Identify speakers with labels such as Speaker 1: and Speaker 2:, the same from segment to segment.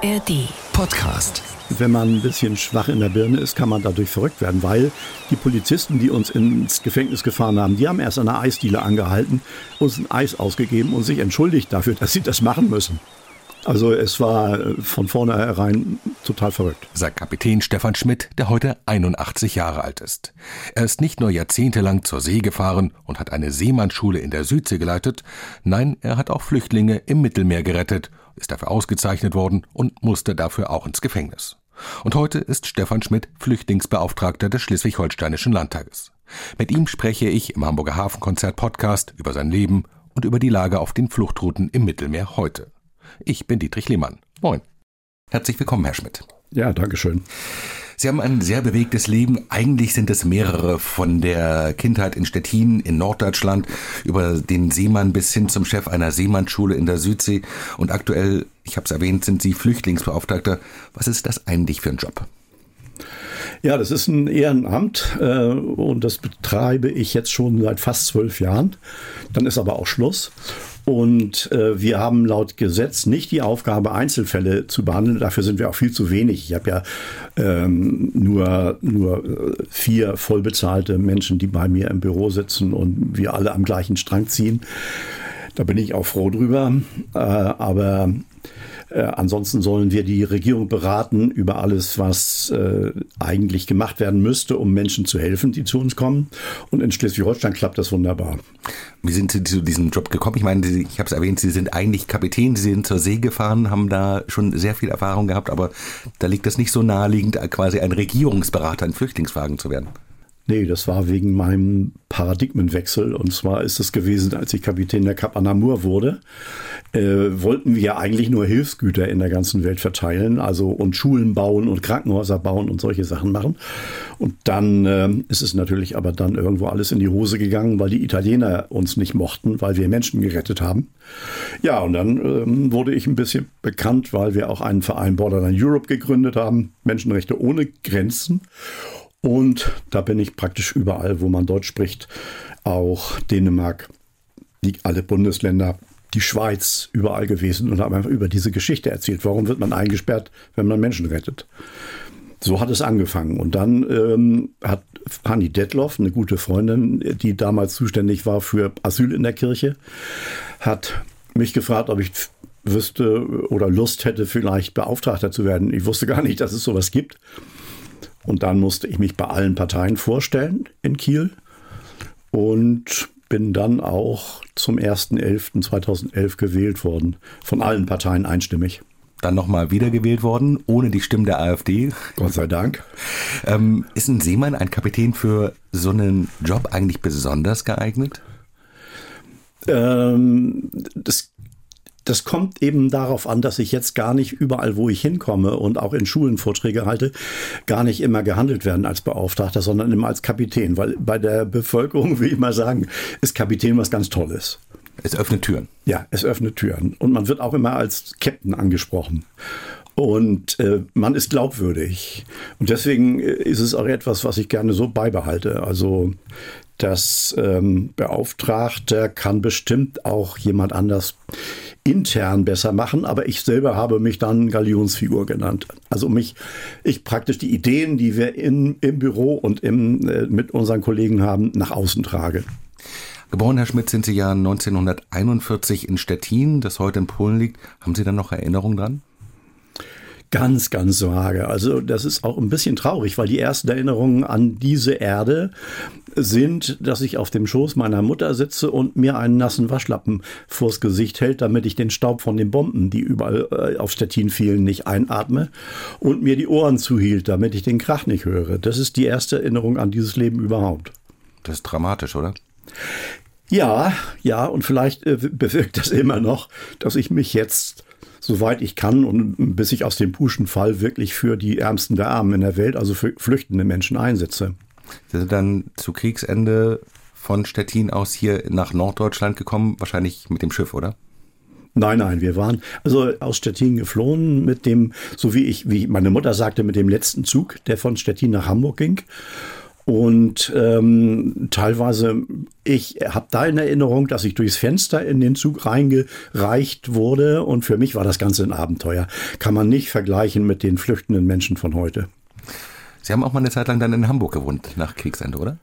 Speaker 1: ARD.
Speaker 2: Podcast.
Speaker 3: Wenn man ein bisschen schwach in der Birne ist, kann man dadurch verrückt werden, weil die Polizisten, die uns ins Gefängnis gefahren haben, die haben erst an der Eisdiele angehalten, uns ein Eis ausgegeben und sich entschuldigt dafür, dass sie das machen müssen. Also es war äh, von vornherein total verrückt.
Speaker 2: Sagt Kapitän Stefan Schmidt, der heute 81 Jahre alt ist. Er ist nicht nur jahrzehntelang zur See gefahren und hat eine Seemannsschule in der Südsee geleitet, nein, er hat auch Flüchtlinge im Mittelmeer gerettet, ist dafür ausgezeichnet worden und musste dafür auch ins Gefängnis. Und heute ist Stefan Schmidt Flüchtlingsbeauftragter des Schleswig-Holsteinischen Landtages. Mit ihm spreche ich im Hamburger Hafenkonzert Podcast über sein Leben und über die Lage auf den Fluchtrouten im Mittelmeer heute. Ich bin Dietrich Lehmann. Moin. Herzlich willkommen, Herr Schmidt.
Speaker 3: Ja, danke schön.
Speaker 2: Sie haben ein sehr bewegtes Leben. Eigentlich sind es mehrere von der Kindheit in Stettin in Norddeutschland über den Seemann bis hin zum Chef einer Seemannsschule in der Südsee. Und aktuell, ich habe es erwähnt, sind Sie Flüchtlingsbeauftragter. Was ist das eigentlich für ein Job?
Speaker 3: Ja, das ist ein Ehrenamt äh, und das betreibe ich jetzt schon seit fast zwölf Jahren. Dann ist aber auch Schluss. Und äh, wir haben laut Gesetz nicht die Aufgabe, Einzelfälle zu behandeln. Dafür sind wir auch viel zu wenig. Ich habe ja ähm, nur, nur äh, vier vollbezahlte Menschen, die bei mir im Büro sitzen und wir alle am gleichen Strang ziehen. Da bin ich auch froh drüber. Äh, aber äh, ansonsten sollen wir die Regierung beraten über alles, was äh, eigentlich gemacht werden müsste, um Menschen zu helfen, die zu uns kommen. Und in Schleswig-Holstein klappt das wunderbar.
Speaker 2: Wie sind Sie zu diesem Job gekommen? Ich meine, ich habe es erwähnt, Sie sind eigentlich Kapitän, Sie sind zur See gefahren, haben da schon sehr viel Erfahrung gehabt, aber da liegt es nicht so naheliegend, quasi ein Regierungsberater in Flüchtlingsfragen zu werden.
Speaker 3: Nee, das war wegen meinem Paradigmenwechsel. Und zwar ist es gewesen, als ich Kapitän der Cap Anamur wurde, äh, wollten wir eigentlich nur Hilfsgüter in der ganzen Welt verteilen, also und Schulen bauen und Krankenhäuser bauen und solche Sachen machen. Und dann äh, ist es natürlich aber dann irgendwo alles in die Hose gegangen, weil die Italiener uns nicht mochten, weil wir Menschen gerettet haben. Ja, und dann ähm, wurde ich ein bisschen bekannt, weil wir auch einen Verein Borderline Europe gegründet haben, Menschenrechte ohne Grenzen. Und da bin ich praktisch überall, wo man Deutsch spricht, auch Dänemark, die, alle Bundesländer, die Schweiz, überall gewesen und habe einfach über diese Geschichte erzählt. Warum wird man eingesperrt, wenn man Menschen rettet? So hat es angefangen. Und dann ähm, hat Hanni Detloff, eine gute Freundin, die damals zuständig war für Asyl in der Kirche, hat mich gefragt, ob ich wüsste oder Lust hätte, vielleicht Beauftragter zu werden. Ich wusste gar nicht, dass es sowas gibt. Und dann musste ich mich bei allen Parteien vorstellen in Kiel und bin dann auch zum 1.11.2011 gewählt worden. Von allen Parteien einstimmig.
Speaker 2: Dann nochmal wiedergewählt worden, ohne die Stimmen der AfD.
Speaker 3: Gott sei Dank.
Speaker 2: Ähm, ist ein Seemann, ein Kapitän für so einen Job eigentlich besonders geeignet?
Speaker 3: Ähm, das das kommt eben darauf an, dass ich jetzt gar nicht überall, wo ich hinkomme und auch in Schulen Vorträge halte, gar nicht immer gehandelt werden als Beauftragter, sondern immer als Kapitän. Weil bei der Bevölkerung, will ich mal sagen, ist Kapitän was ganz Tolles.
Speaker 2: Es öffnet Türen.
Speaker 3: Ja, es öffnet Türen. Und man wird auch immer als Captain angesprochen. Und äh, man ist glaubwürdig. Und deswegen äh, ist es auch etwas, was ich gerne so beibehalte. Also das ähm, Beauftragter kann bestimmt auch jemand anders intern besser machen, aber ich selber habe mich dann Galionsfigur genannt. Also mich, ich praktisch die Ideen, die wir in, im Büro und im, äh, mit unseren Kollegen haben, nach außen trage.
Speaker 2: Geboren, Herr Schmidt, sind Sie ja 1941 in Stettin, das heute in Polen liegt. Haben Sie da noch Erinnerungen dran?
Speaker 3: Ganz, ganz vage. Also das ist auch ein bisschen traurig, weil die ersten Erinnerungen an diese Erde sind, dass ich auf dem Schoß meiner Mutter sitze und mir einen nassen Waschlappen vors Gesicht hält, damit ich den Staub von den Bomben, die überall äh, auf Stettin fielen, nicht einatme und mir die Ohren zuhielt, damit ich den Krach nicht höre. Das ist die erste Erinnerung an dieses Leben überhaupt.
Speaker 2: Das ist dramatisch, oder?
Speaker 3: Ja, ja, und vielleicht äh, bewirkt das immer noch, dass ich mich jetzt soweit ich kann und bis ich aus dem Puschen fall, wirklich für die Ärmsten der Armen in der Welt, also für flüchtende Menschen einsetze.
Speaker 2: Sie sind dann zu Kriegsende von Stettin aus hier nach Norddeutschland gekommen, wahrscheinlich mit dem Schiff, oder?
Speaker 3: Nein, nein, wir waren also aus Stettin geflohen mit dem, so wie ich, wie meine Mutter sagte, mit dem letzten Zug, der von Stettin nach Hamburg ging. Und ähm, teilweise, ich habe da in Erinnerung, dass ich durchs Fenster in den Zug reingereicht wurde. Und für mich war das Ganze ein Abenteuer. Kann man nicht vergleichen mit den flüchtenden Menschen von heute.
Speaker 2: Sie haben auch mal eine Zeit lang dann in Hamburg gewohnt, nach Kriegsende, oder?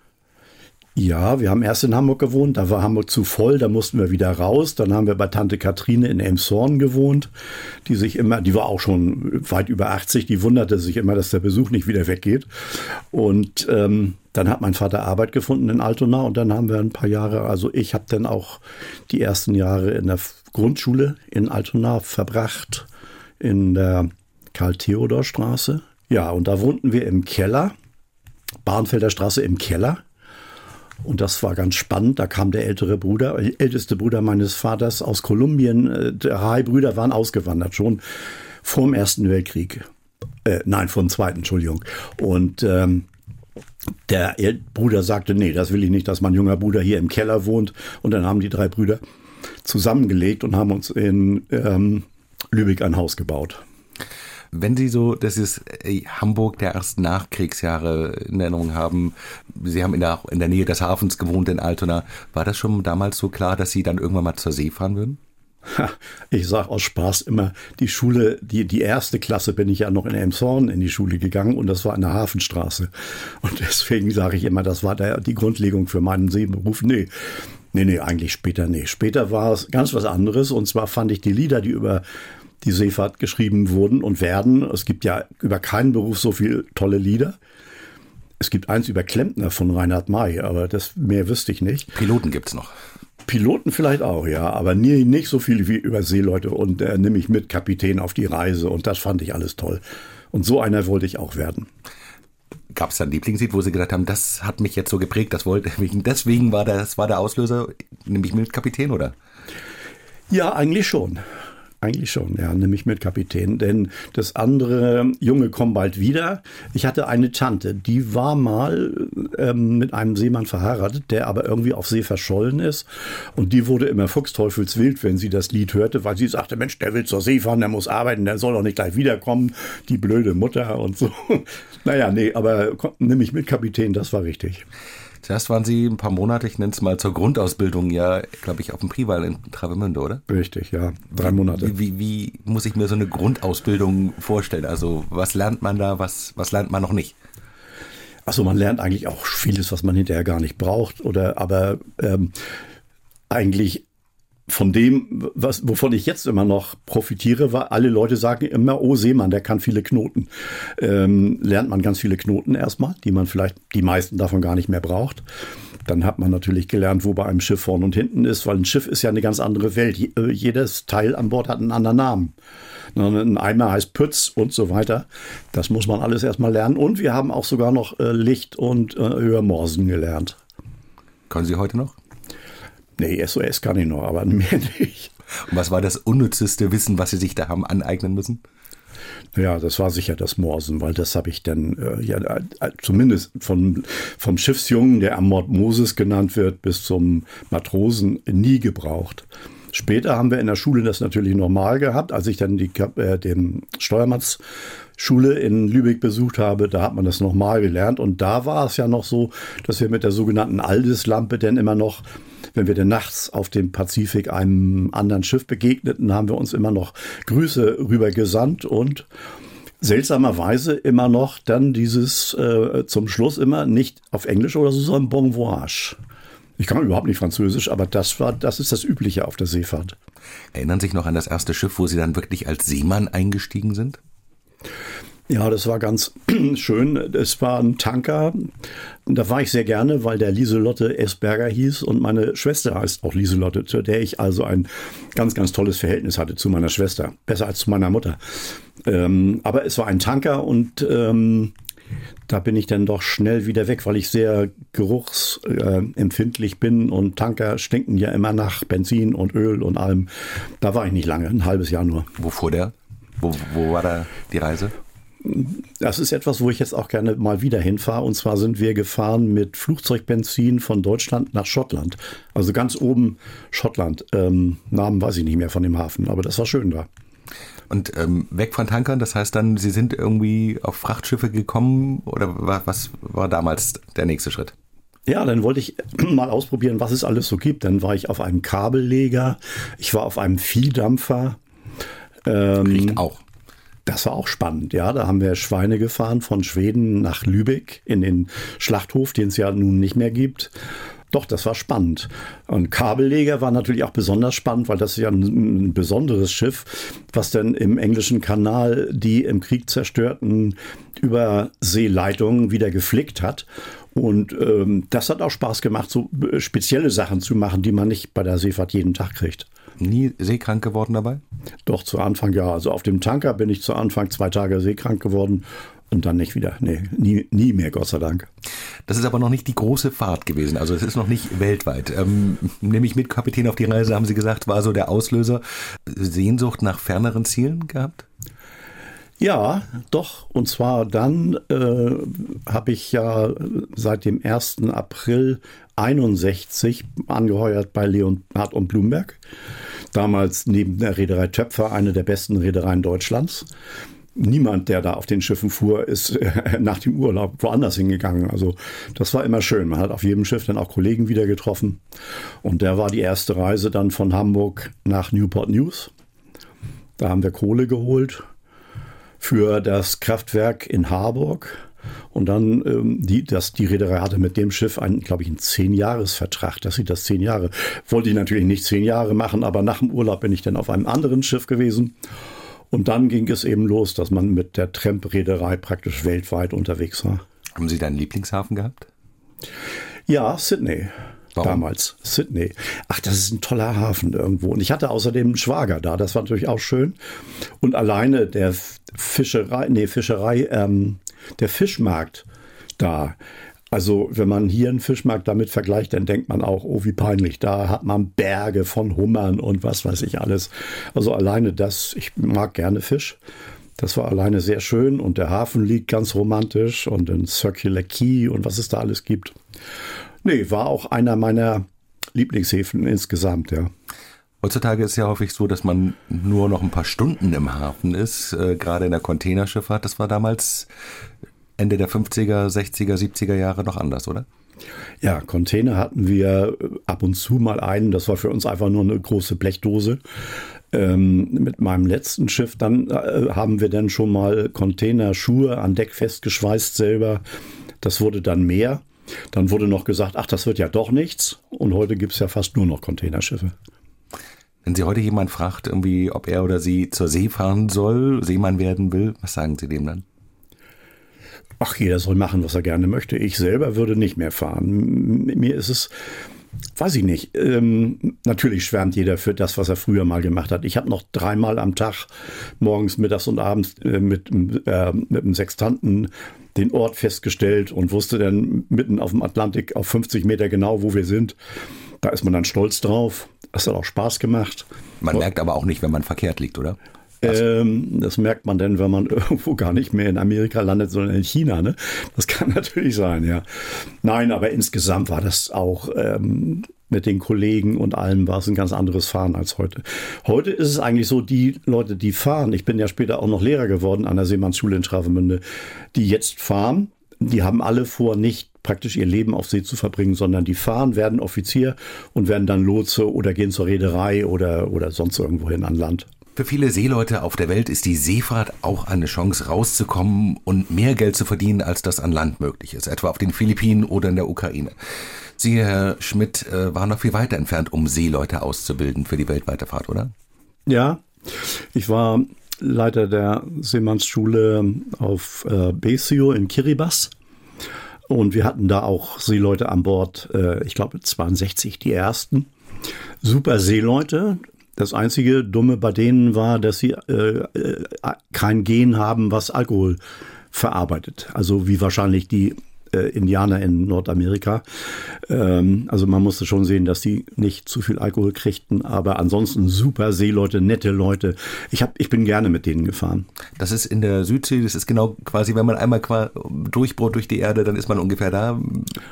Speaker 3: Ja, wir haben erst in Hamburg gewohnt, da war Hamburg zu voll, da mussten wir wieder raus. Dann haben wir bei Tante Katrine in Elmshorn gewohnt, die sich immer, die war auch schon weit über 80, die wunderte sich immer, dass der Besuch nicht wieder weggeht. Und ähm, dann hat mein Vater Arbeit gefunden in Altona und dann haben wir ein paar Jahre, also ich habe dann auch die ersten Jahre in der Grundschule in Altona verbracht, in der Karl-Theodor-Straße. Ja, und da wohnten wir im Keller, Bahnfelder Straße im Keller. Und das war ganz spannend. Da kam der ältere Bruder, älteste Bruder meines Vaters aus Kolumbien. Äh, drei Brüder waren ausgewandert schon vor dem Ersten Weltkrieg. Äh, nein, vor dem Zweiten, Entschuldigung. Und ähm, der Bruder sagte, nee, das will ich nicht, dass mein junger Bruder hier im Keller wohnt. Und dann haben die drei Brüder zusammengelegt und haben uns in ähm, Lübeck ein Haus gebaut.
Speaker 2: Wenn Sie so das ist Hamburg der ersten Nachkriegsjahre in Erinnerung haben, Sie haben in der, in der Nähe des Hafens gewohnt in Altona, war das schon damals so klar, dass Sie dann irgendwann mal zur See fahren würden?
Speaker 3: Ich sage aus Spaß immer, die Schule, die, die erste Klasse bin ich ja noch in Elmshorn in die Schule gegangen und das war in der Hafenstraße. Und deswegen sage ich immer, das war der, die Grundlegung für meinen Seeberuf. Nee, nee, nee, eigentlich später nee. Später war es ganz was anderes und zwar fand ich die Lieder, die über die Seefahrt geschrieben wurden und werden. Es gibt ja über keinen Beruf so viele tolle Lieder. Es gibt eins über Klempner von Reinhard May, aber das mehr wüsste ich nicht.
Speaker 2: Piloten gibt es noch.
Speaker 3: Piloten vielleicht auch, ja, aber nie, nicht so viele wie über Seeleute und äh, nehme ich mit Kapitän auf die Reise und das fand ich alles toll. Und so einer wollte ich auch werden.
Speaker 2: Gab es da ein Lieblingslied, wo Sie gesagt haben, das hat mich jetzt so geprägt, das wollte ich, deswegen war das war der Auslöser, nämlich mit Kapitän, oder?
Speaker 3: Ja, eigentlich schon. Eigentlich schon, ja, nämlich mit Kapitän. Denn das andere Junge kommt bald wieder. Ich hatte eine Tante, die war mal ähm, mit einem Seemann verheiratet, der aber irgendwie auf See verschollen ist. Und die wurde immer fuchsteufelswild, wenn sie das Lied hörte, weil sie sagte, Mensch, der will zur See fahren, der muss arbeiten, der soll doch nicht gleich wiederkommen. Die blöde Mutter und so. naja, nee, aber nämlich mit Kapitän, das war richtig.
Speaker 2: Zuerst waren Sie ein paar Monate, ich nenne es mal zur Grundausbildung, ja, glaube ich, auf dem Prival in Travemünde, oder?
Speaker 3: Richtig, ja. Drei Monate.
Speaker 2: Wie, wie, wie, muss ich mir so eine Grundausbildung vorstellen? Also, was lernt man da, was, was lernt man noch nicht?
Speaker 3: Achso, man lernt eigentlich auch vieles, was man hinterher gar nicht braucht, oder aber ähm, eigentlich von dem, was, wovon ich jetzt immer noch profitiere, war, alle Leute sagen immer, oh Seemann, der kann viele Knoten. Ähm, lernt man ganz viele Knoten erstmal, die man vielleicht, die meisten davon gar nicht mehr braucht. Dann hat man natürlich gelernt, wo bei einem Schiff vorne und hinten ist, weil ein Schiff ist ja eine ganz andere Welt. Äh, jedes Teil an Bord hat einen anderen Namen. Ein Eimer heißt Pütz und so weiter. Das muss man alles erstmal lernen. Und wir haben auch sogar noch äh, Licht und äh, Hörmorsen gelernt.
Speaker 2: Können Sie heute noch?
Speaker 3: Nee, SOS kann ich noch, aber mehr nicht.
Speaker 2: Und was war das unnützeste Wissen, was Sie sich da haben aneignen müssen?
Speaker 3: Ja, das war sicher das Morsen, weil das habe ich dann äh, ja äh, zumindest von, vom Schiffsjungen, der am Mord Moses genannt wird, bis zum Matrosen nie gebraucht. Später haben wir in der Schule das natürlich normal gehabt, als ich dann die, äh, den Steuermannsschule in Lübeck besucht habe, da hat man das nochmal gelernt und da war es ja noch so, dass wir mit der sogenannten Aldislampe dann immer noch wenn wir denn nachts auf dem Pazifik einem anderen Schiff begegneten, haben wir uns immer noch Grüße rüber gesandt und seltsamerweise immer noch dann dieses äh, zum Schluss immer nicht auf Englisch oder so, sondern Bon Voyage. Ich kann überhaupt nicht Französisch, aber das war, das ist das Übliche auf der Seefahrt.
Speaker 2: Erinnern Sie sich noch an das erste Schiff, wo Sie dann wirklich als Seemann eingestiegen sind?
Speaker 3: Ja, das war ganz schön. Es war ein Tanker. Da war ich sehr gerne, weil der Lieselotte Esberger hieß und meine Schwester heißt auch Lieselotte, zu der ich also ein ganz, ganz tolles Verhältnis hatte zu meiner Schwester. Besser als zu meiner Mutter. Ähm, aber es war ein Tanker und ähm, da bin ich dann doch schnell wieder weg, weil ich sehr geruchsempfindlich äh, bin und Tanker stinken ja immer nach Benzin und Öl und allem. Da war ich nicht lange, ein halbes Jahr nur.
Speaker 2: Wo fuhr der? Wo, wo war da die Reise?
Speaker 3: Das ist etwas, wo ich jetzt auch gerne mal wieder hinfahre. Und zwar sind wir gefahren mit Flugzeugbenzin von Deutschland nach Schottland. Also ganz oben Schottland. Ähm, Namen weiß ich nicht mehr von dem Hafen, aber das war schön da.
Speaker 2: Und ähm, weg von Tankern, das heißt dann, Sie sind irgendwie auf Frachtschiffe gekommen oder was war damals der nächste Schritt?
Speaker 3: Ja, dann wollte ich mal ausprobieren, was es alles so gibt. Dann war ich auf einem Kabelleger, ich war auf einem Viehdampfer.
Speaker 2: Ähm, Riecht auch.
Speaker 3: Das war auch spannend, ja. Da haben wir Schweine gefahren von Schweden nach Lübeck in den Schlachthof, den es ja nun nicht mehr gibt. Doch, das war spannend. Und Kabelleger war natürlich auch besonders spannend, weil das ist ja ein, ein besonderes Schiff, was dann im englischen Kanal die im Krieg zerstörten Überseeleitungen wieder geflickt hat. Und ähm, das hat auch Spaß gemacht, so äh, spezielle Sachen zu machen, die man nicht bei der Seefahrt jeden Tag kriegt.
Speaker 2: Nie seekrank geworden dabei?
Speaker 3: Doch, zu Anfang ja. Also auf dem Tanker bin ich zu Anfang zwei Tage seekrank geworden und dann nicht wieder. Nee, nie, nie mehr, Gott sei Dank.
Speaker 2: Das ist aber noch nicht die große Fahrt gewesen. Also es ist noch nicht weltweit. Ähm, nehme ich mit, Kapitän auf die Reise, haben Sie gesagt, war so der Auslöser. Sehnsucht nach ferneren Zielen gehabt?
Speaker 3: Ja, doch. Und zwar dann äh, habe ich ja seit dem 1. April 61 angeheuert bei Leonhard und Blumberg. Damals neben der Reederei Töpfer eine der besten Reedereien Deutschlands. Niemand, der da auf den Schiffen fuhr, ist äh, nach dem Urlaub woanders hingegangen. Also das war immer schön. Man hat auf jedem Schiff dann auch Kollegen wieder getroffen. Und der war die erste Reise dann von Hamburg nach Newport News. Da haben wir Kohle geholt für das Kraftwerk in Harburg. Und dann, ähm, die, das, die Reederei hatte mit dem Schiff einen, glaube ich, einen Zehn-Jahres-Vertrag. Das sieht das zehn Jahre. Wollte ich natürlich nicht zehn Jahre machen, aber nach dem Urlaub bin ich dann auf einem anderen Schiff gewesen. Und dann ging es eben los, dass man mit der Tramp-Reederei praktisch weltweit unterwegs war.
Speaker 2: Haben Sie deinen Lieblingshafen gehabt?
Speaker 3: Ja, Sydney. Warum? Damals, Sydney. Ach, das ist ein toller Hafen irgendwo. Und ich hatte außerdem einen Schwager da, das war natürlich auch schön. Und alleine der Fischerei, nee, Fischerei, ähm, der Fischmarkt da. Also, wenn man hier einen Fischmarkt damit vergleicht, dann denkt man auch, oh, wie peinlich. Da hat man Berge von Hummern und was weiß ich alles. Also alleine das, ich mag gerne Fisch. Das war alleine sehr schön und der Hafen liegt ganz romantisch und ein Circular Key und was es da alles gibt. Nee, war auch einer meiner Lieblingshäfen insgesamt, ja.
Speaker 2: Heutzutage ist ja häufig so, dass man nur noch ein paar Stunden im Hafen ist, äh, gerade in der Containerschifffahrt. Das war damals Ende der 50er, 60er, 70er Jahre noch anders, oder?
Speaker 3: Ja, Container hatten wir ab und zu mal einen. Das war für uns einfach nur eine große Blechdose. Ähm, mit meinem letzten Schiff, dann äh, haben wir dann schon mal Containerschuhe an Deck festgeschweißt selber. Das wurde dann mehr. Dann wurde noch gesagt, ach, das wird ja doch nichts. Und heute gibt es ja fast nur noch Containerschiffe.
Speaker 2: Wenn Sie heute jemand fragt, irgendwie, ob er oder sie zur See fahren soll, Seemann werden will, was sagen Sie dem dann?
Speaker 3: Ach, jeder soll machen, was er gerne möchte. Ich selber würde nicht mehr fahren. Mir ist es, weiß ich nicht. Ähm, natürlich schwärmt jeder für das, was er früher mal gemacht hat. Ich habe noch dreimal am Tag, morgens, mittags und abends, äh, mit, äh, mit einem Sextanten den Ort festgestellt und wusste dann mitten auf dem Atlantik auf 50 Meter genau, wo wir sind. Da ist man dann stolz drauf. Das hat auch Spaß gemacht.
Speaker 2: Man merkt aber auch nicht, wenn man verkehrt liegt, oder?
Speaker 3: Ähm, das merkt man denn, wenn man irgendwo gar nicht mehr in Amerika landet, sondern in China. Ne? Das kann natürlich sein, ja. Nein, aber insgesamt war das auch ähm, mit den Kollegen und allem war es ein ganz anderes Fahren als heute. Heute ist es eigentlich so, die Leute, die fahren, ich bin ja später auch noch Lehrer geworden an der Seemannsschule in Travemünde, die jetzt fahren, die haben alle vor, nicht praktisch ihr Leben auf See zu verbringen, sondern die fahren, werden Offizier und werden dann Lotse oder gehen zur Reederei oder, oder sonst irgendwo hin an Land.
Speaker 2: Für viele Seeleute auf der Welt ist die Seefahrt auch eine Chance rauszukommen und mehr Geld zu verdienen, als das an Land möglich ist, etwa auf den Philippinen oder in der Ukraine. Sie, Herr Schmidt, äh, waren noch viel weiter entfernt, um Seeleute auszubilden für die weltweite Fahrt, oder?
Speaker 3: Ja, ich war Leiter der Seemannsschule auf äh, Besio in Kiribati. Und wir hatten da auch Seeleute an Bord, äh, ich glaube 62 die ersten. Super Seeleute, das einzige Dumme bei denen war, dass sie äh, äh, kein Gen haben, was Alkohol verarbeitet. Also wie wahrscheinlich die äh, Indianer in Nordamerika. Ähm, also man musste schon sehen, dass die nicht zu viel Alkohol kriegten, aber ansonsten super Seeleute, nette Leute. Ich, hab, ich bin gerne mit denen gefahren.
Speaker 2: Das ist in der Südsee, das ist genau quasi, wenn man einmal durchbohrt durch die Erde, dann ist man ungefähr da,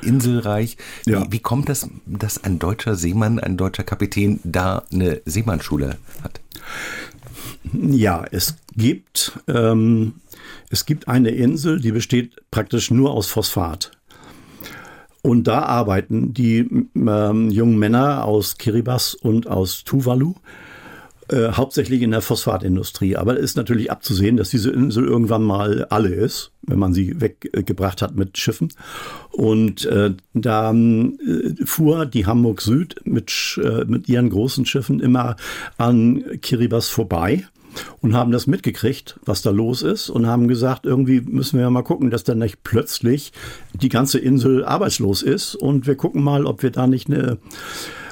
Speaker 2: inselreich. Ja. Wie, wie kommt das, dass ein deutscher Seemann, ein deutscher Kapitän da eine Seemannsschule hat?
Speaker 3: Ja, es gibt, ähm, es gibt eine Insel, die besteht praktisch nur aus Phosphat. Und da arbeiten die ähm, jungen Männer aus Kiribati und aus Tuvalu äh, hauptsächlich in der Phosphatindustrie. Aber es ist natürlich abzusehen, dass diese Insel irgendwann mal alle ist, wenn man sie weggebracht hat mit Schiffen. Und äh, da äh, fuhr die Hamburg Süd mit, äh, mit ihren großen Schiffen immer an Kiribati vorbei und haben das mitgekriegt, was da los ist und haben gesagt, irgendwie müssen wir mal gucken, dass dann nicht plötzlich die ganze Insel arbeitslos ist und wir gucken mal, ob wir da nicht eine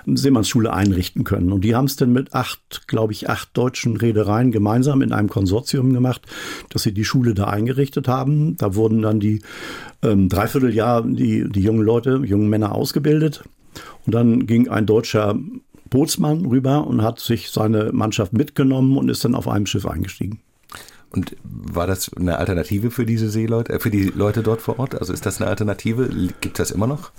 Speaker 3: Seemannsschule einrichten können. Und die haben es dann mit acht, glaube ich, acht deutschen Reedereien gemeinsam in einem Konsortium gemacht, dass sie die Schule da eingerichtet haben. Da wurden dann die ähm, Dreivierteljahr die, die jungen Leute, jungen Männer ausgebildet. Und dann ging ein deutscher Bootsmann rüber und hat sich seine Mannschaft mitgenommen und ist dann auf einem Schiff eingestiegen.
Speaker 2: Und war das eine Alternative für diese Seeleute, äh, für die Leute dort vor Ort? Also ist das eine Alternative? Gibt das immer noch?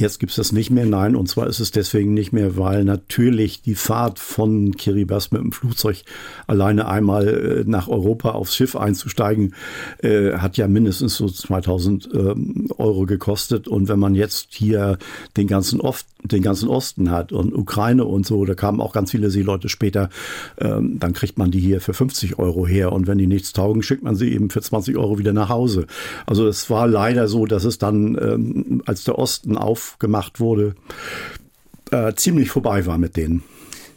Speaker 3: Jetzt gibt es das nicht mehr, nein. Und zwar ist es deswegen nicht mehr, weil natürlich die Fahrt von Kiribati mit dem Flugzeug alleine einmal äh, nach Europa aufs Schiff einzusteigen, äh, hat ja mindestens so 2000 ähm, Euro gekostet. Und wenn man jetzt hier den ganzen, Ost, den ganzen Osten hat und Ukraine und so, da kamen auch ganz viele Seeleute später, ähm, dann kriegt man die hier für 50 Euro her. Und wenn die nichts taugen, schickt man sie eben für 20 Euro wieder nach Hause. Also es war leider so, dass es dann, ähm, als der Osten auf gemacht wurde, äh, ziemlich vorbei war mit denen.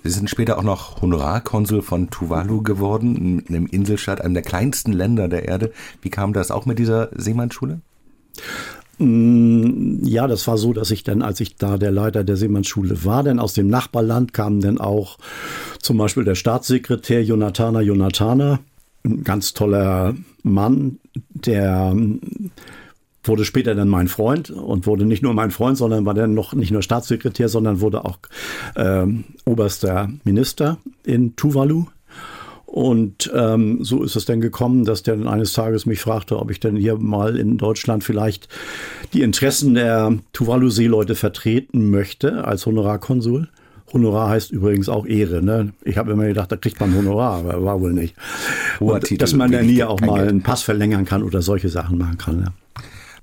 Speaker 2: Sie sind später auch noch Honorarkonsul von Tuvalu geworden, einem Inselstaat, einem der kleinsten Länder der Erde. Wie kam das auch mit dieser Seemannsschule?
Speaker 3: Mm, ja, das war so, dass ich dann, als ich da der Leiter der Seemannsschule war, denn aus dem Nachbarland kamen dann auch zum Beispiel der Staatssekretär Jonathana Jonathana, ein ganz toller Mann, der wurde später dann mein Freund und wurde nicht nur mein Freund, sondern war dann noch nicht nur Staatssekretär, sondern wurde auch äh, oberster Minister in Tuvalu. Und ähm, so ist es dann gekommen, dass der dann eines Tages mich fragte, ob ich denn hier mal in Deutschland vielleicht die Interessen der Tuvalu-Seeleute vertreten möchte als Honorarkonsul. Honorar heißt übrigens auch Ehre. Ne? Ich habe immer gedacht, da kriegt man Honorar, aber war wohl nicht. Und, dass man dann hier auch mal einen Pass verlängern kann oder solche Sachen machen kann. Ja.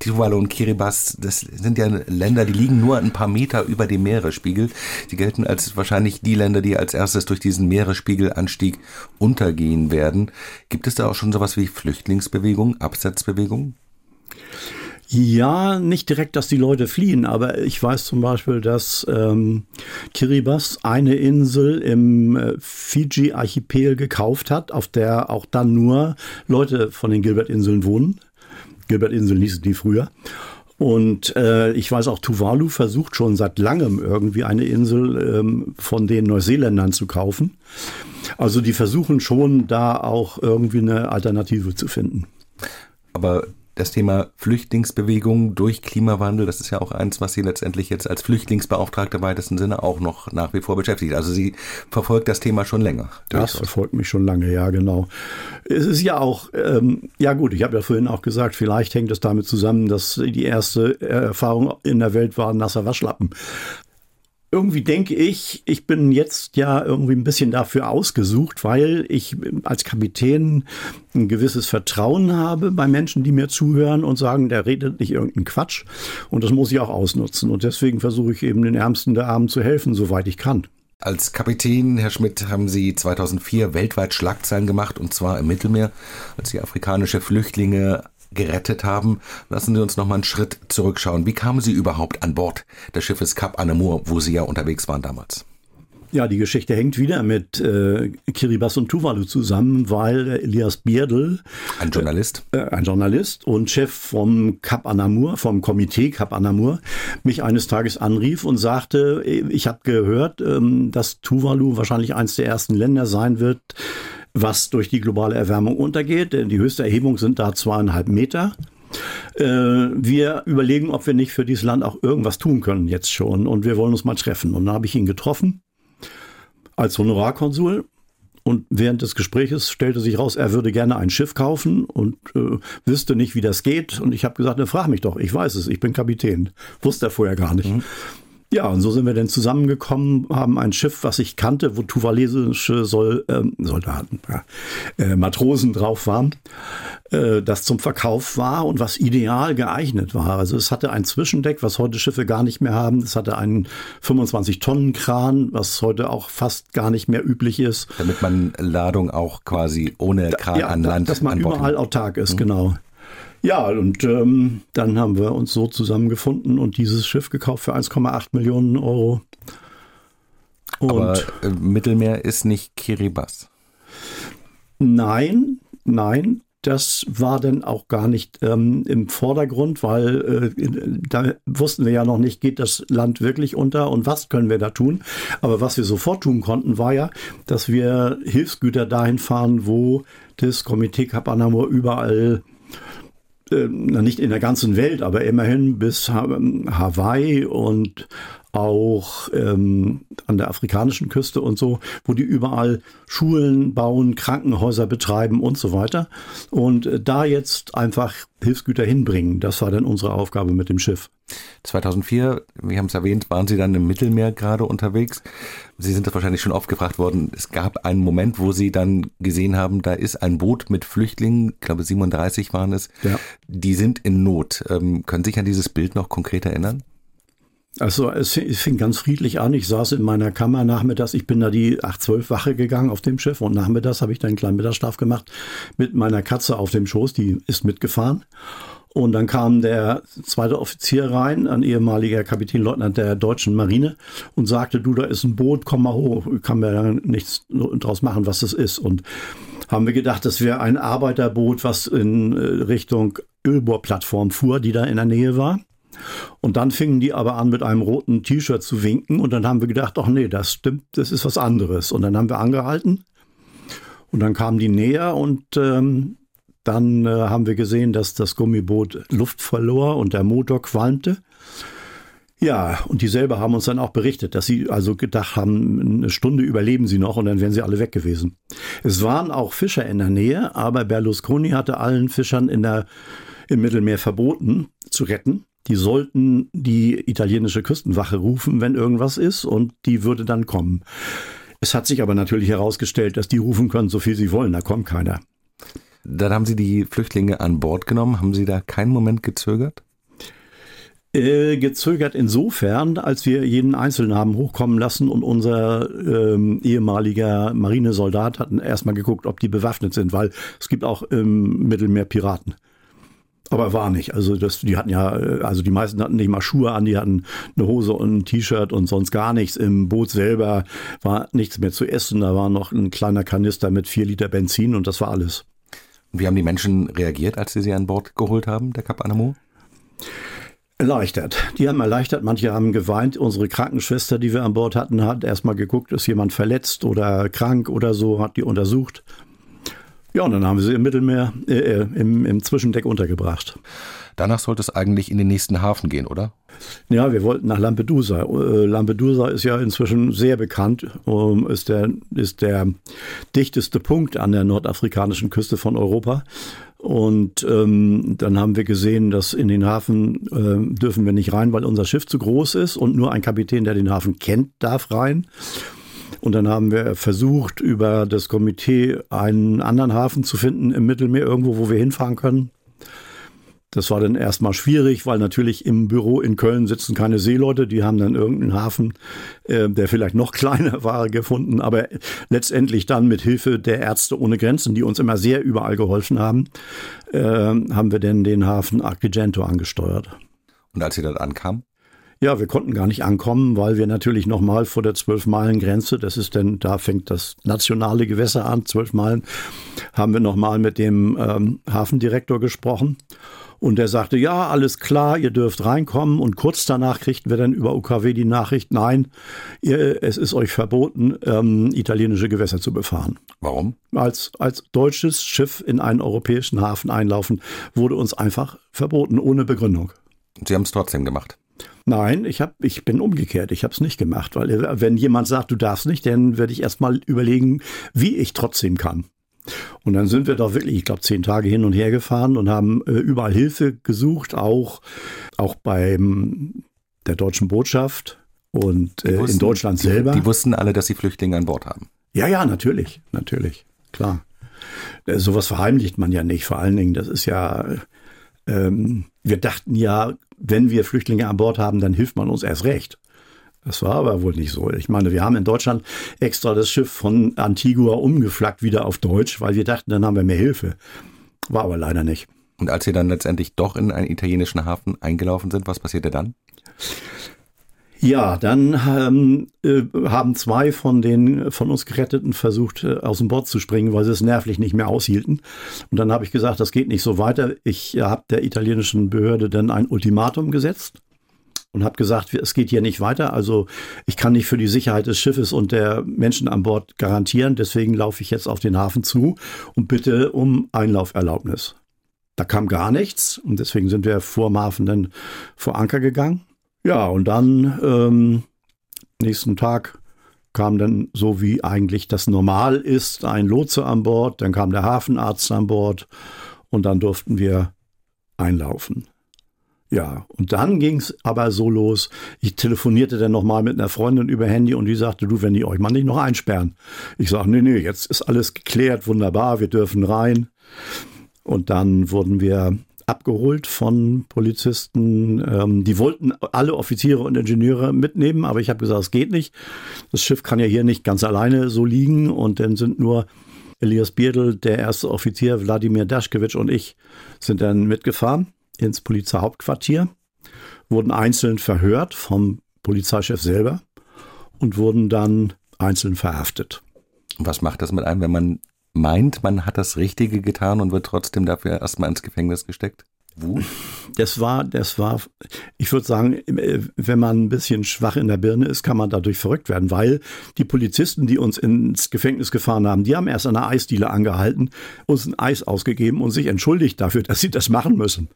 Speaker 2: Tuvalu und Kiribati, das sind ja Länder, die liegen nur ein paar Meter über dem Meeresspiegel. Die gelten als wahrscheinlich die Länder, die als erstes durch diesen Meeresspiegelanstieg untergehen werden. Gibt es da auch schon sowas wie Flüchtlingsbewegung, Absetzbewegung?
Speaker 3: Ja, nicht direkt, dass die Leute fliehen, aber ich weiß zum Beispiel, dass ähm, Kiribati eine Insel im äh, Fiji-Archipel gekauft hat, auf der auch dann nur Leute von den Gilbert-Inseln wohnen. Gilbert-Inseln hießen die früher. Und äh, ich weiß auch, Tuvalu versucht schon seit langem irgendwie eine Insel ähm, von den Neuseeländern zu kaufen. Also die versuchen schon da auch irgendwie eine Alternative zu finden.
Speaker 2: Aber das Thema Flüchtlingsbewegung durch Klimawandel, das ist ja auch eins, was Sie letztendlich jetzt als Flüchtlingsbeauftragte im weitesten Sinne auch noch nach wie vor beschäftigt. Also Sie verfolgt das Thema schon länger.
Speaker 3: Das verfolgt mich schon lange, ja, genau. Es ist ja auch, ähm, ja gut, ich habe ja vorhin auch gesagt, vielleicht hängt es damit zusammen, dass die erste Erfahrung in der Welt war nasser Waschlappen irgendwie denke ich, ich bin jetzt ja irgendwie ein bisschen dafür ausgesucht, weil ich als Kapitän ein gewisses Vertrauen habe bei Menschen, die mir zuhören und sagen, der redet nicht irgendeinen Quatsch. Und das muss ich auch ausnutzen. Und deswegen versuche ich eben den Ärmsten der Armen zu helfen, soweit ich kann.
Speaker 2: Als Kapitän, Herr Schmidt, haben Sie 2004 weltweit Schlagzeilen gemacht, und zwar im Mittelmeer, als Sie afrikanische Flüchtlinge gerettet haben. Lassen Sie uns noch mal einen Schritt zurückschauen. Wie kamen Sie überhaupt an Bord des Schiffes Cap Anamur, wo Sie ja unterwegs waren damals?
Speaker 3: Ja, die Geschichte hängt wieder mit äh, Kiribati und Tuvalu zusammen, weil Elias Bierdl,
Speaker 2: ein Journalist,
Speaker 3: äh, ein Journalist und Chef vom Cap Anamur, vom Komitee Cap Anamur, mich eines Tages anrief und sagte, ich habe gehört, ähm, dass Tuvalu wahrscheinlich eines der ersten Länder sein wird, was durch die globale Erwärmung untergeht. Denn die höchste Erhebung sind da zweieinhalb Meter. Äh, wir überlegen, ob wir nicht für dieses Land auch irgendwas tun können jetzt schon. Und wir wollen uns mal treffen. Und dann habe ich ihn getroffen als Honorarkonsul. Und während des Gespräches stellte sich raus, er würde gerne ein Schiff kaufen und äh, wüsste nicht, wie das geht. Und ich habe gesagt, ne, frag mich doch, ich weiß es, ich bin Kapitän. Wusste er vorher gar nicht. Mhm. Ja, und so sind wir dann zusammengekommen, haben ein Schiff, was ich kannte, wo tuvalesische Sol ähm, Soldaten, äh, Matrosen drauf waren, äh, das zum Verkauf war und was ideal geeignet war. Also es hatte ein Zwischendeck, was heute Schiffe gar nicht mehr haben. Es hatte einen 25-Tonnen-Kran, was heute auch fast gar nicht mehr üblich ist.
Speaker 2: Damit man Ladung auch quasi ohne Kran
Speaker 3: ja,
Speaker 2: an Land
Speaker 3: Dass man überall autark ist, mhm. genau. Ja, und ähm, dann haben wir uns so zusammengefunden und dieses Schiff gekauft für 1,8 Millionen Euro.
Speaker 2: Und Aber äh, Mittelmeer ist nicht Kiribati.
Speaker 3: Nein, nein, das war dann auch gar nicht ähm, im Vordergrund, weil äh, da wussten wir ja noch nicht, geht das Land wirklich unter und was können wir da tun. Aber was wir sofort tun konnten, war ja, dass wir Hilfsgüter dahin fahren, wo das Komitee Cap Anamur überall äh, nicht in der ganzen Welt, aber immerhin bis Hawaii und auch ähm, an der afrikanischen Küste und so, wo die überall Schulen bauen, Krankenhäuser betreiben und so weiter. Und äh, da jetzt einfach Hilfsgüter hinbringen, das war dann unsere Aufgabe mit dem Schiff.
Speaker 2: 2004, wir haben es erwähnt, waren Sie dann im Mittelmeer gerade unterwegs. Sie sind das wahrscheinlich schon oft gefragt worden. Es gab einen Moment, wo Sie dann gesehen haben, da ist ein Boot mit Flüchtlingen, ich glaube 37 waren es, ja. die sind in Not. Ähm, können Sie sich an dieses Bild noch konkret erinnern?
Speaker 3: Also es fing ganz friedlich an. Ich saß in meiner Kammer nachmittags. Ich bin da die 8-12 Wache gegangen auf dem Schiff und nachmittags habe ich dann einen kleinen Mittagsschlaf gemacht mit meiner Katze auf dem Schoß. Die ist mitgefahren. Und dann kam der zweite Offizier rein, ein ehemaliger Kapitänleutnant der deutschen Marine und sagte, du, da ist ein Boot, komm mal hoch. Kann mir da nichts draus machen, was das ist. Und haben wir gedacht, das wäre ein Arbeiterboot, was in äh, Richtung Ölbohrplattform fuhr, die da in der Nähe war. Und dann fingen die aber an, mit einem roten T-Shirt zu winken. Und dann haben wir gedacht, ach nee, das stimmt, das ist was anderes. Und dann haben wir angehalten. Und dann kamen die näher und ähm, dann äh, haben wir gesehen, dass das Gummiboot Luft verlor und der Motor qualmte. Ja, und dieselbe haben uns dann auch berichtet, dass sie also gedacht haben, eine Stunde überleben sie noch und dann wären sie alle weg gewesen. Es waren auch Fischer in der Nähe, aber Berlusconi hatte allen Fischern in der, im Mittelmeer verboten zu retten die sollten die italienische Küstenwache rufen, wenn irgendwas ist, und die würde dann kommen. Es hat sich aber natürlich herausgestellt, dass die rufen können, so viel sie wollen, da kommt keiner.
Speaker 2: Dann haben Sie die Flüchtlinge an Bord genommen. Haben Sie da keinen Moment gezögert?
Speaker 3: Äh, gezögert insofern, als wir jeden Einzelnen haben hochkommen lassen und unser ähm, ehemaliger Marinesoldat hat erstmal geguckt, ob die bewaffnet sind, weil es gibt auch im Mittelmeer Piraten. Aber war nicht. Also das, die hatten ja, also die meisten hatten nicht mal Schuhe an, die hatten eine Hose und ein T-Shirt und sonst gar nichts. Im Boot selber war nichts mehr zu essen. Da war noch ein kleiner Kanister mit vier Liter Benzin und das war alles.
Speaker 2: Wie haben die Menschen reagiert, als sie sie an Bord geholt haben, der Cap Anamo?
Speaker 3: Erleichtert. Die haben erleichtert. Manche haben geweint. Unsere Krankenschwester, die wir an Bord hatten, hat erstmal geguckt, ist jemand verletzt oder krank oder so, hat die untersucht. Ja, und dann haben wir sie im Mittelmeer, äh, äh, im, im Zwischendeck untergebracht.
Speaker 2: Danach sollte es eigentlich in den nächsten Hafen gehen, oder?
Speaker 3: Ja, wir wollten nach Lampedusa. Äh, Lampedusa ist ja inzwischen sehr bekannt, ähm, ist, der, ist der dichteste Punkt an der nordafrikanischen Küste von Europa. Und ähm, dann haben wir gesehen, dass in den Hafen äh, dürfen wir nicht rein, weil unser Schiff zu groß ist und nur ein Kapitän, der den Hafen kennt, darf rein. Und dann haben wir versucht, über das Komitee einen anderen Hafen zu finden im Mittelmeer, irgendwo, wo wir hinfahren können. Das war dann erstmal schwierig, weil natürlich im Büro in Köln sitzen keine Seeleute, die haben dann irgendeinen Hafen, äh, der vielleicht noch kleiner war, gefunden. Aber letztendlich dann mit Hilfe der Ärzte ohne Grenzen, die uns immer sehr überall geholfen haben, äh, haben wir dann den Hafen Agrigento angesteuert.
Speaker 2: Und als ihr dort ankam?
Speaker 3: Ja, wir konnten gar nicht ankommen, weil wir natürlich nochmal vor der Zwölf-Meilen-Grenze, das ist denn, da fängt das nationale Gewässer an, zwölf Meilen, haben wir nochmal mit dem ähm, Hafendirektor gesprochen. Und der sagte, ja, alles klar, ihr dürft reinkommen. Und kurz danach kriegten wir dann über UKW die Nachricht, nein, ihr, es ist euch verboten, ähm, italienische Gewässer zu befahren.
Speaker 2: Warum?
Speaker 3: Als, als deutsches Schiff in einen europäischen Hafen einlaufen, wurde uns einfach verboten, ohne Begründung.
Speaker 2: Sie haben es trotzdem gemacht.
Speaker 3: Nein, ich, hab, ich bin umgekehrt. Ich habe es nicht gemacht, weil wenn jemand sagt, du darfst nicht, dann werde ich erstmal überlegen, wie ich trotzdem kann. Und dann sind wir doch wirklich, ich glaube, zehn Tage hin und her gefahren und haben äh, überall Hilfe gesucht, auch, auch beim der deutschen Botschaft Und äh, wussten, in Deutschland selber.
Speaker 2: Die, die wussten alle, dass sie Flüchtlinge an Bord haben.
Speaker 3: Ja, ja, natürlich, natürlich, klar. Äh, sowas verheimlicht man ja nicht. Vor allen Dingen, das ist ja, ähm, wir dachten ja, wenn wir Flüchtlinge an Bord haben, dann hilft man uns erst recht. Das war aber wohl nicht so. Ich meine, wir haben in Deutschland extra das Schiff von Antigua umgeflaggt wieder auf Deutsch, weil wir dachten, dann haben wir mehr Hilfe. War aber leider nicht.
Speaker 2: Und als Sie dann letztendlich doch in einen italienischen Hafen eingelaufen sind, was passierte dann?
Speaker 3: Ja, dann ähm, äh, haben zwei von den von uns Geretteten versucht, äh, aus dem Bord zu springen, weil sie es nervlich nicht mehr aushielten. Und dann habe ich gesagt, das geht nicht so weiter. Ich äh, habe der italienischen Behörde dann ein Ultimatum gesetzt und habe gesagt, es geht hier nicht weiter. Also ich kann nicht für die Sicherheit des Schiffes und der Menschen an Bord garantieren. Deswegen laufe ich jetzt auf den Hafen zu und bitte um Einlauferlaubnis. Da kam gar nichts und deswegen sind wir vor dem Hafen dann vor Anker gegangen ja, und dann ähm, nächsten Tag kam dann, so wie eigentlich das normal ist, ein Lotse an Bord, dann kam der Hafenarzt an Bord und dann durften wir einlaufen. Ja, und dann ging es aber so los. Ich telefonierte dann nochmal mit einer Freundin über Handy und die sagte, du, wenn die euch mal nicht noch einsperren. Ich sage, nee, nee, jetzt ist alles geklärt, wunderbar, wir dürfen rein. Und dann wurden wir abgeholt von Polizisten. Ähm, die wollten alle Offiziere und Ingenieure mitnehmen, aber ich habe gesagt, es geht nicht. Das Schiff kann ja hier nicht ganz alleine so liegen und dann sind nur Elias Bierdl, der erste Offizier, Wladimir Daschkewitsch und ich sind dann mitgefahren ins Polizeihauptquartier, wurden einzeln verhört vom Polizeichef selber und wurden dann einzeln verhaftet.
Speaker 2: Was macht das mit einem, wenn man meint, man hat das Richtige getan und wird trotzdem dafür erstmal ins Gefängnis gesteckt?
Speaker 3: Wut? Das war, das war, ich würde sagen, wenn man ein bisschen schwach in der Birne ist, kann man dadurch verrückt werden, weil die Polizisten, die uns ins Gefängnis gefahren haben, die haben erst an der Eisdiele angehalten, uns ein Eis ausgegeben und sich entschuldigt dafür, dass sie das machen müssen.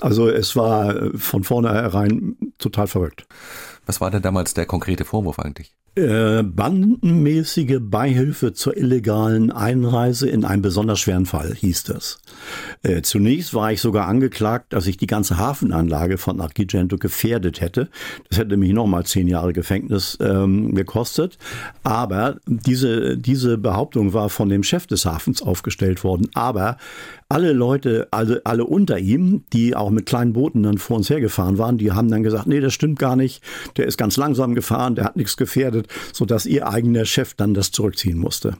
Speaker 3: Also es war von vornherein total verrückt.
Speaker 2: Was war denn damals der konkrete Vorwurf eigentlich?
Speaker 3: Äh, bandenmäßige Beihilfe zur illegalen Einreise in einem besonders schweren Fall, hieß das. Äh, zunächst war ich sogar angeklagt, dass ich die ganze Hafenanlage von Argigento gefährdet hätte. Das hätte mich nochmal zehn Jahre Gefängnis ähm, gekostet. Aber diese, diese Behauptung war von dem Chef des Hafens aufgestellt worden. Aber alle Leute, alle, alle unter ihm, die auch mit kleinen Booten dann vor uns hergefahren waren, die haben dann gesagt, nee, das stimmt gar nicht. Der ist ganz langsam gefahren, der hat nichts gefährdet sodass ihr eigener Chef dann das zurückziehen musste.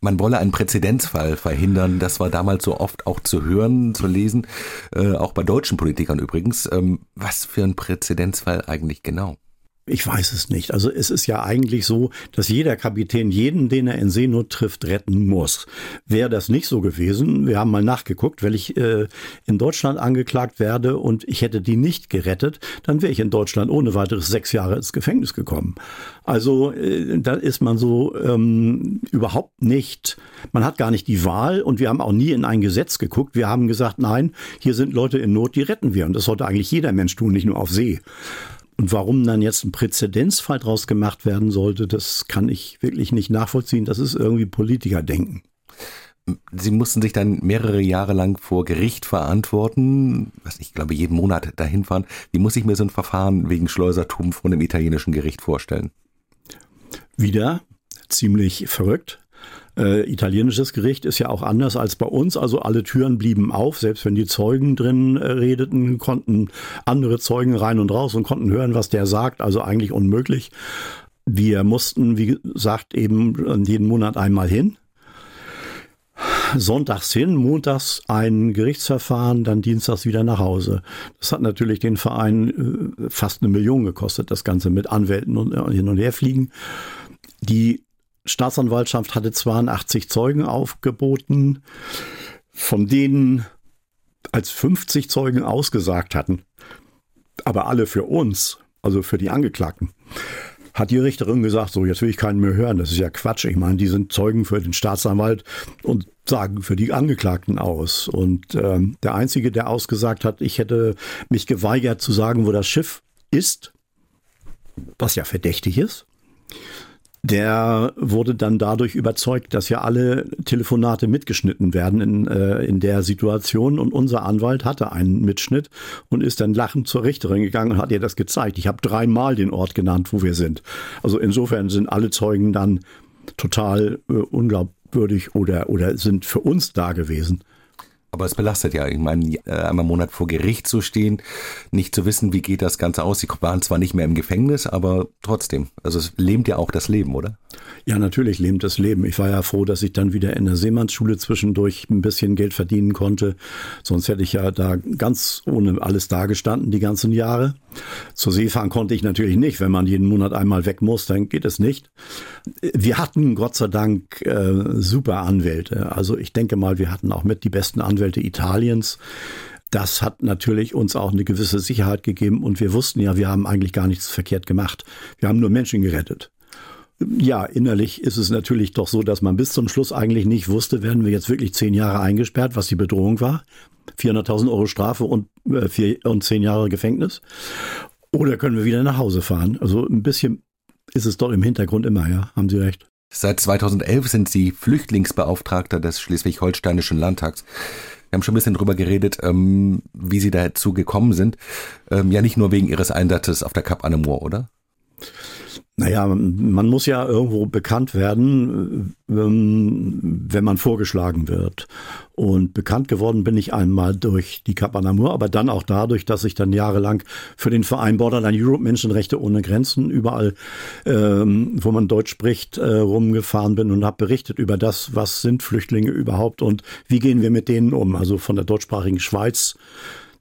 Speaker 2: Man wolle einen Präzedenzfall verhindern. Das war damals so oft auch zu hören, zu lesen, äh, auch bei deutschen Politikern übrigens. Ähm, was für ein Präzedenzfall eigentlich genau?
Speaker 3: Ich weiß es nicht. Also es ist ja eigentlich so, dass jeder Kapitän jeden, den er in Seenot trifft, retten muss. Wäre das nicht so gewesen, wir haben mal nachgeguckt, wenn ich äh, in Deutschland angeklagt werde und ich hätte die nicht gerettet, dann wäre ich in Deutschland ohne weiteres sechs Jahre ins Gefängnis gekommen. Also äh, da ist man so ähm, überhaupt nicht, man hat gar nicht die Wahl und wir haben auch nie in ein Gesetz geguckt. Wir haben gesagt, nein, hier sind Leute in Not, die retten wir. Und das sollte eigentlich jeder Mensch tun, nicht nur auf See. Und warum dann jetzt ein Präzedenzfall draus gemacht werden sollte, das kann ich wirklich nicht nachvollziehen. Das ist irgendwie Politikerdenken.
Speaker 2: Sie mussten sich dann mehrere Jahre lang vor Gericht verantworten, was ich glaube jeden Monat dahin fahren. Wie muss ich mir so ein Verfahren wegen Schleusertum vor einem italienischen Gericht vorstellen?
Speaker 3: Wieder ziemlich verrückt. Äh, italienisches Gericht ist ja auch anders als bei uns. Also alle Türen blieben auf, selbst wenn die Zeugen drin äh, redeten, konnten andere Zeugen rein und raus und konnten hören, was der sagt. Also eigentlich unmöglich. Wir mussten, wie gesagt, eben jeden Monat einmal hin. Sonntags hin, montags ein Gerichtsverfahren, dann dienstags wieder nach Hause. Das hat natürlich den Verein äh, fast eine Million gekostet, das Ganze mit Anwälten und äh, hin und her fliegen. Die Staatsanwaltschaft hatte 82 Zeugen aufgeboten, von denen als 50 Zeugen ausgesagt hatten, aber alle für uns, also für die Angeklagten, hat die Richterin gesagt, so jetzt will ich keinen mehr hören, das ist ja Quatsch. Ich meine, die sind Zeugen für den Staatsanwalt und sagen für die Angeklagten aus. Und ähm, der Einzige, der ausgesagt hat, ich hätte mich geweigert zu sagen, wo das Schiff ist, was ja verdächtig ist, der wurde dann dadurch überzeugt, dass ja alle Telefonate mitgeschnitten werden in, äh, in der Situation. Und unser Anwalt hatte einen Mitschnitt und ist dann lachend zur Richterin gegangen und hat ihr das gezeigt. Ich habe dreimal den Ort genannt, wo wir sind. Also insofern sind alle Zeugen dann total äh, unglaubwürdig oder, oder sind für uns da gewesen.
Speaker 2: Aber es belastet ja. Ich meine, äh, einmal im Monat vor Gericht zu stehen, nicht zu wissen, wie geht das Ganze aus. Sie waren zwar nicht mehr im Gefängnis, aber trotzdem. Also es lähmt ja auch das Leben, oder?
Speaker 3: Ja, natürlich lähmt das Leben. Ich war ja froh, dass ich dann wieder in der Seemannsschule zwischendurch ein bisschen Geld verdienen konnte. Sonst hätte ich ja da ganz ohne alles dagestanden die ganzen Jahre. Zur See fahren konnte ich natürlich nicht. Wenn man jeden Monat einmal weg muss, dann geht es nicht. Wir hatten Gott sei Dank äh, super Anwälte. Also ich denke mal, wir hatten auch mit die besten Anwälte Italiens. Das hat natürlich uns auch eine gewisse Sicherheit gegeben und wir wussten ja, wir haben eigentlich gar nichts verkehrt gemacht. Wir haben nur Menschen gerettet. Ja, innerlich ist es natürlich doch so, dass man bis zum Schluss eigentlich nicht wusste, werden wir jetzt wirklich zehn Jahre eingesperrt, was die Bedrohung war. 400.000 Euro Strafe und, äh, vier, und zehn Jahre Gefängnis. Oder können wir wieder nach Hause fahren? Also ein bisschen ist es doch im Hintergrund immer, ja, haben Sie recht.
Speaker 2: Seit 2011 sind Sie Flüchtlingsbeauftragter des Schleswig-Holsteinischen Landtags. Wir haben schon ein bisschen drüber geredet, ähm, wie Sie dazu gekommen sind. Ähm, ja, nicht nur wegen Ihres Einsatzes auf der Kap Annemoor, oder?
Speaker 3: Naja, man muss ja irgendwo bekannt werden, ähm, wenn man vorgeschlagen wird. Und bekannt geworden bin ich einmal durch die Kapanamur, aber dann auch dadurch, dass ich dann jahrelang für den Verein Borderline Europe Menschenrechte ohne Grenzen überall, ähm, wo man Deutsch spricht, äh, rumgefahren bin und habe berichtet über das, was sind Flüchtlinge überhaupt und wie gehen wir mit denen um. Also von der deutschsprachigen Schweiz,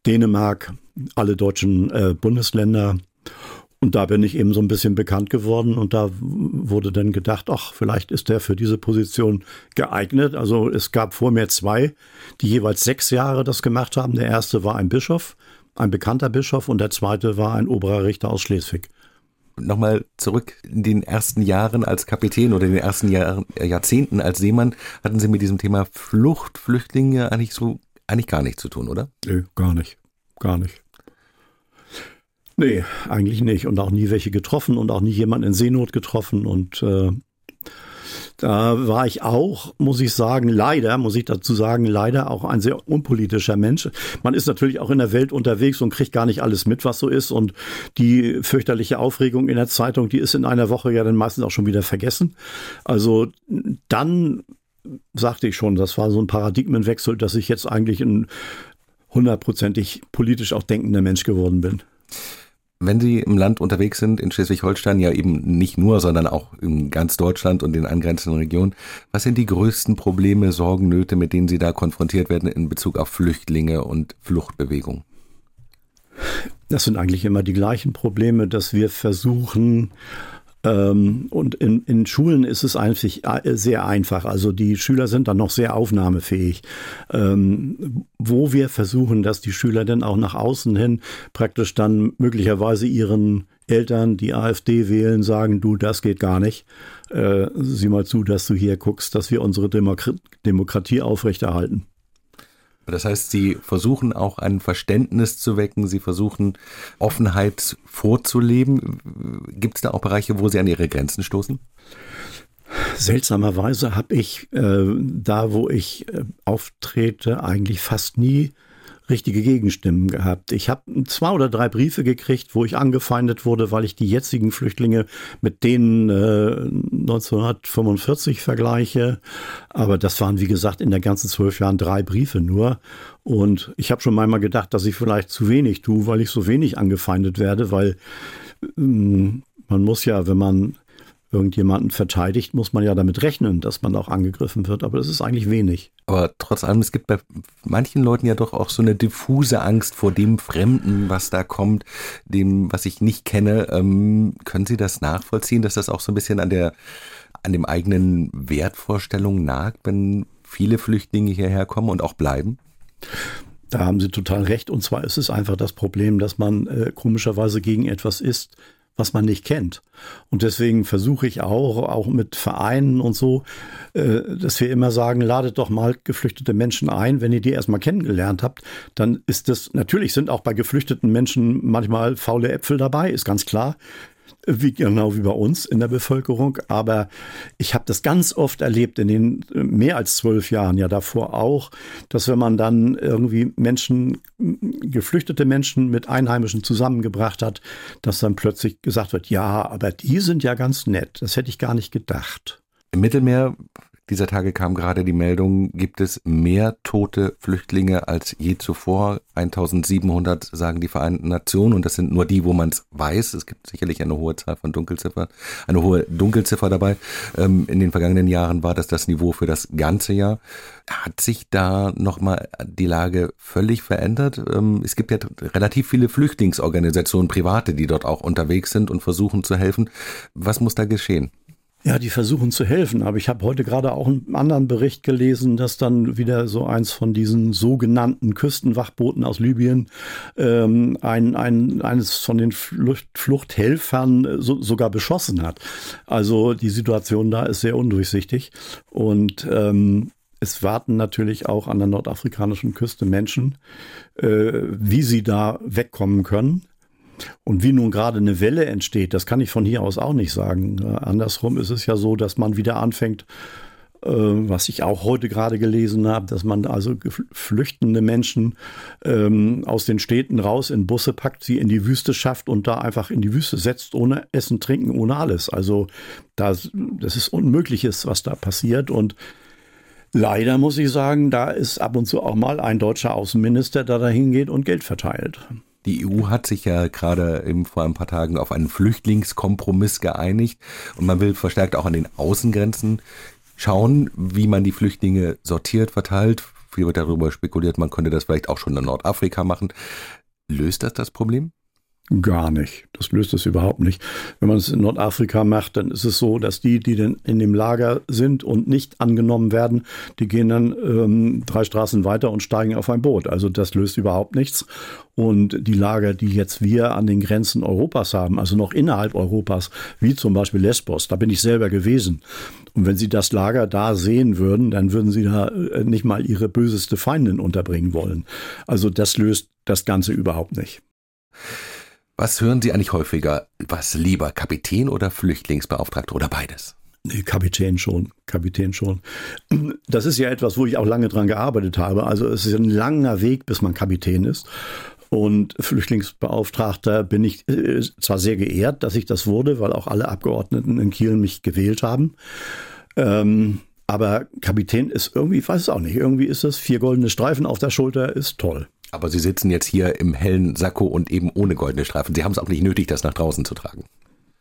Speaker 3: Dänemark, alle deutschen äh, Bundesländer und da bin ich eben so ein bisschen bekannt geworden und da wurde dann gedacht, ach, vielleicht ist der für diese Position geeignet. Also es gab vor mir zwei, die jeweils sechs Jahre das gemacht haben. Der erste war ein Bischof, ein bekannter Bischof und der zweite war ein oberer Richter aus Schleswig.
Speaker 2: Nochmal zurück in den ersten Jahren als Kapitän oder in den ersten Jahren, äh, Jahrzehnten als Seemann hatten Sie mit diesem Thema Flucht, Flüchtlinge eigentlich so eigentlich gar nichts zu tun, oder?
Speaker 3: Nö, gar nicht. Gar nicht. Nee, eigentlich nicht. Und auch nie welche getroffen und auch nie jemand in Seenot getroffen. Und äh, da war ich auch, muss ich sagen, leider, muss ich dazu sagen, leider auch ein sehr unpolitischer Mensch. Man ist natürlich auch in der Welt unterwegs und kriegt gar nicht alles mit, was so ist. Und die fürchterliche Aufregung in der Zeitung, die ist in einer Woche ja dann meistens auch schon wieder vergessen. Also dann sagte ich schon, das war so ein Paradigmenwechsel, dass ich jetzt eigentlich ein hundertprozentig politisch auch denkender Mensch geworden bin.
Speaker 2: Wenn Sie im Land unterwegs sind, in Schleswig-Holstein, ja eben nicht nur, sondern auch in ganz Deutschland und den angrenzenden Regionen, was sind die größten Probleme, Sorgen, Nöte, mit denen Sie da konfrontiert werden in Bezug auf Flüchtlinge und Fluchtbewegung?
Speaker 3: Das sind eigentlich immer die gleichen Probleme, dass wir versuchen, und in, in Schulen ist es eigentlich äh, sehr einfach. Also die Schüler sind dann noch sehr aufnahmefähig. Ähm, wo wir versuchen, dass die Schüler dann auch nach außen hin praktisch dann möglicherweise ihren Eltern, die AfD wählen, sagen, du, das geht gar nicht. Äh, sieh mal zu, dass du hier guckst, dass wir unsere Demokratie aufrechterhalten.
Speaker 2: Das heißt, Sie versuchen auch ein Verständnis zu wecken, Sie versuchen Offenheit vorzuleben. Gibt es da auch Bereiche, wo Sie an Ihre Grenzen stoßen?
Speaker 3: Seltsamerweise habe ich äh, da, wo ich äh, auftrete, eigentlich fast nie richtige Gegenstimmen gehabt. Ich habe zwei oder drei Briefe gekriegt, wo ich angefeindet wurde, weil ich die jetzigen Flüchtlinge mit denen äh, 1945 vergleiche. Aber das waren, wie gesagt, in der ganzen zwölf Jahren drei Briefe nur. Und ich habe schon manchmal gedacht, dass ich vielleicht zu wenig tue, weil ich so wenig angefeindet werde, weil ähm, man muss ja, wenn man irgendjemanden verteidigt, muss man ja damit rechnen, dass man auch angegriffen wird. Aber das ist eigentlich wenig.
Speaker 2: Aber trotz allem, es gibt bei manchen Leuten ja doch auch so eine diffuse Angst vor dem Fremden, was da kommt, dem, was ich nicht kenne. Ähm, können Sie das nachvollziehen, dass das auch so ein bisschen an der, an dem eigenen Wertvorstellung nagt, wenn viele Flüchtlinge hierher kommen und auch bleiben?
Speaker 3: Da haben Sie total recht. Und zwar ist es einfach das Problem, dass man äh, komischerweise gegen etwas ist, was man nicht kennt. Und deswegen versuche ich auch, auch mit Vereinen und so, äh, dass wir immer sagen, ladet doch mal geflüchtete Menschen ein. Wenn ihr die erstmal kennengelernt habt, dann ist das, natürlich sind auch bei geflüchteten Menschen manchmal faule Äpfel dabei, ist ganz klar. Wie genau wie bei uns in der Bevölkerung. Aber ich habe das ganz oft erlebt in den äh, mehr als zwölf Jahren, ja davor auch, dass wenn man dann irgendwie Menschen, geflüchtete Menschen mit Einheimischen zusammengebracht hat, dass dann plötzlich gesagt wird, ja, aber die sind ja ganz nett. Das hätte ich gar nicht gedacht.
Speaker 2: Im Mittelmeer dieser Tage kam gerade die Meldung, gibt es mehr tote Flüchtlinge als je zuvor. 1700 sagen die Vereinten Nationen und das sind nur die, wo man es weiß. Es gibt sicherlich eine hohe Zahl von Dunkelziffern, eine hohe Dunkelziffer dabei. Ähm, in den vergangenen Jahren war das das Niveau für das ganze Jahr. Hat sich da nochmal die Lage völlig verändert? Ähm, es gibt ja relativ viele Flüchtlingsorganisationen, private, die dort auch unterwegs sind und versuchen zu helfen. Was muss da geschehen?
Speaker 3: Ja, die versuchen zu helfen, aber ich habe heute gerade auch einen anderen Bericht gelesen, dass dann wieder so eins von diesen sogenannten Küstenwachbooten aus Libyen ähm, ein, ein, eines von den Flucht, Fluchthelfern so, sogar beschossen hat. Also die Situation da ist sehr undurchsichtig und ähm, es warten natürlich auch an der nordafrikanischen Küste Menschen, äh, wie sie da wegkommen können. Und wie nun gerade eine Welle entsteht, das kann ich von hier aus auch nicht sagen. Andersrum ist es ja so, dass man wieder anfängt, äh, was ich auch heute gerade gelesen habe, dass man also flüchtende Menschen ähm, aus den Städten raus in Busse packt, sie in die Wüste schafft und da einfach in die Wüste setzt, ohne Essen, Trinken, ohne alles. Also das, das ist Unmögliches, was da passiert. Und leider muss ich sagen, da ist ab und zu auch mal ein deutscher Außenminister, der da hingeht und Geld verteilt.
Speaker 2: Die EU hat sich ja gerade eben vor ein paar Tagen auf einen Flüchtlingskompromiss geeinigt und man will verstärkt auch an den Außengrenzen schauen, wie man die Flüchtlinge sortiert, verteilt. Viel wird darüber spekuliert, man könnte das vielleicht auch schon in Nordafrika machen. Löst das das Problem?
Speaker 3: Gar nicht. Das löst es überhaupt nicht. Wenn man es in Nordafrika macht, dann ist es so, dass die, die denn in dem Lager sind und nicht angenommen werden, die gehen dann ähm, drei Straßen weiter und steigen auf ein Boot. Also das löst überhaupt nichts. Und die Lager, die jetzt wir an den Grenzen Europas haben, also noch innerhalb Europas, wie zum Beispiel Lesbos, da bin ich selber gewesen. Und wenn Sie das Lager da sehen würden, dann würden Sie da äh, nicht mal Ihre böseste Feindin unterbringen wollen. Also das löst das Ganze überhaupt nicht.
Speaker 2: Was hören Sie eigentlich häufiger? Was lieber, Kapitän oder Flüchtlingsbeauftragter oder beides?
Speaker 3: Nee, Kapitän schon, Kapitän schon. Das ist ja etwas, wo ich auch lange dran gearbeitet habe. Also es ist ein langer Weg, bis man Kapitän ist. Und Flüchtlingsbeauftragter bin ich äh, zwar sehr geehrt, dass ich das wurde, weil auch alle Abgeordneten in Kiel mich gewählt haben. Ähm, aber Kapitän ist irgendwie, ich weiß es auch nicht, irgendwie ist das vier goldene Streifen auf der Schulter, ist toll.
Speaker 2: Aber Sie sitzen jetzt hier im hellen Sakko und eben ohne goldene Streifen. Sie haben es auch nicht nötig, das nach draußen zu tragen.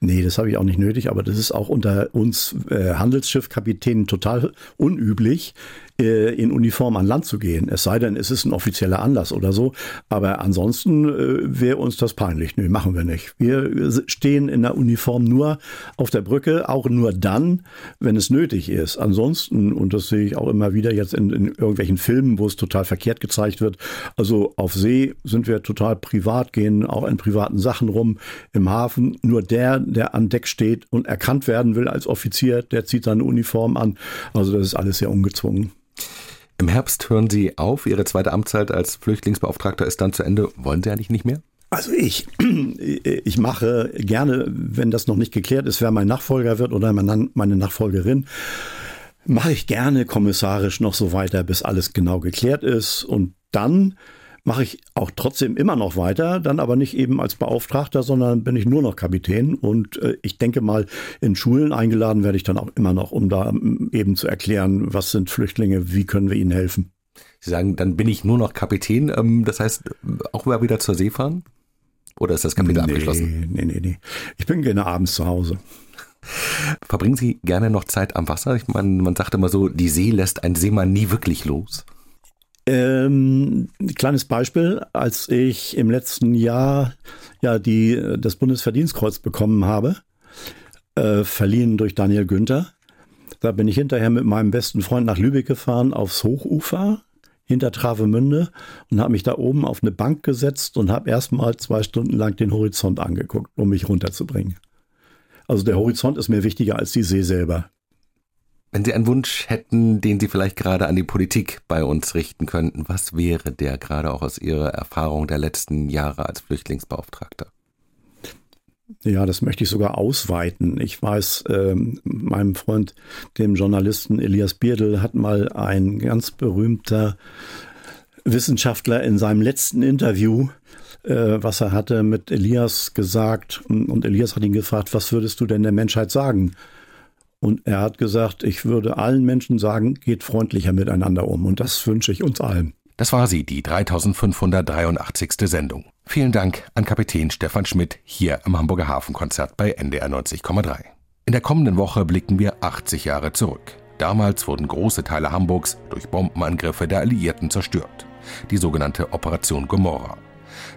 Speaker 3: Nee, das habe ich auch nicht nötig, aber das ist auch unter uns äh, Handelsschiffkapitänen total unüblich, äh, in Uniform an Land zu gehen. Es sei denn, es ist ein offizieller Anlass oder so. Aber ansonsten äh, wäre uns das peinlich. Nee, machen wir nicht. Wir stehen in der Uniform nur auf der Brücke, auch nur dann, wenn es nötig ist. Ansonsten, und das sehe ich auch immer wieder jetzt in, in irgendwelchen Filmen, wo es total verkehrt gezeigt wird, also auf See sind wir total privat, gehen auch in privaten Sachen rum. Im Hafen nur der, der an Deck steht und erkannt werden will als Offizier, der zieht seine Uniform an. Also das ist alles sehr ungezwungen.
Speaker 2: Im Herbst hören Sie auf, Ihre zweite Amtszeit als Flüchtlingsbeauftragter ist dann zu Ende. Wollen Sie eigentlich nicht mehr?
Speaker 3: Also ich, ich mache gerne, wenn das noch nicht geklärt ist, wer mein Nachfolger wird oder meine Nachfolgerin, mache ich gerne kommissarisch noch so weiter, bis alles genau geklärt ist. Und dann mache ich auch trotzdem immer noch weiter, dann aber nicht eben als Beauftragter, sondern bin ich nur noch Kapitän. Und äh, ich denke mal, in Schulen eingeladen werde ich dann auch immer noch, um da ähm, eben zu erklären, was sind Flüchtlinge, wie können wir ihnen helfen.
Speaker 2: Sie sagen, dann bin ich nur noch Kapitän. Ähm, das heißt, auch mal wieder zur See fahren? Oder ist das Kapitel nee, abgeschlossen?
Speaker 3: Nee, nee, nee. Ich bin gerne abends zu Hause.
Speaker 2: Verbringen Sie gerne noch Zeit am Wasser? Ich meine, man sagt immer so, die See lässt ein Seemann nie wirklich los.
Speaker 3: Ähm, kleines Beispiel, als ich im letzten Jahr ja die, das Bundesverdienstkreuz bekommen habe, äh, verliehen durch Daniel Günther, da bin ich hinterher mit meinem besten Freund nach Lübeck gefahren, aufs Hochufer hinter Travemünde und habe mich da oben auf eine Bank gesetzt und habe erstmal zwei Stunden lang den Horizont angeguckt, um mich runterzubringen. Also der Horizont ist mir wichtiger als die See selber.
Speaker 2: Wenn Sie einen Wunsch hätten, den Sie vielleicht gerade an die Politik bei uns richten könnten, was wäre der gerade auch aus Ihrer Erfahrung der letzten Jahre als Flüchtlingsbeauftragter?
Speaker 3: Ja, das möchte ich sogar ausweiten. Ich weiß, äh, meinem Freund, dem Journalisten Elias Bierdl, hat mal ein ganz berühmter Wissenschaftler in seinem letzten Interview, äh, was er hatte, mit Elias gesagt. Und Elias hat ihn gefragt, was würdest du denn der Menschheit sagen? Und er hat gesagt, ich würde allen Menschen sagen, geht freundlicher miteinander um. Und das wünsche ich uns allen.
Speaker 2: Das war sie, die 3583. Sendung. Vielen Dank an Kapitän Stefan Schmidt hier am Hamburger Hafenkonzert bei NDR 90,3. In der kommenden Woche blicken wir 80 Jahre zurück. Damals wurden große Teile Hamburgs durch Bombenangriffe der Alliierten zerstört. Die sogenannte Operation Gomorra.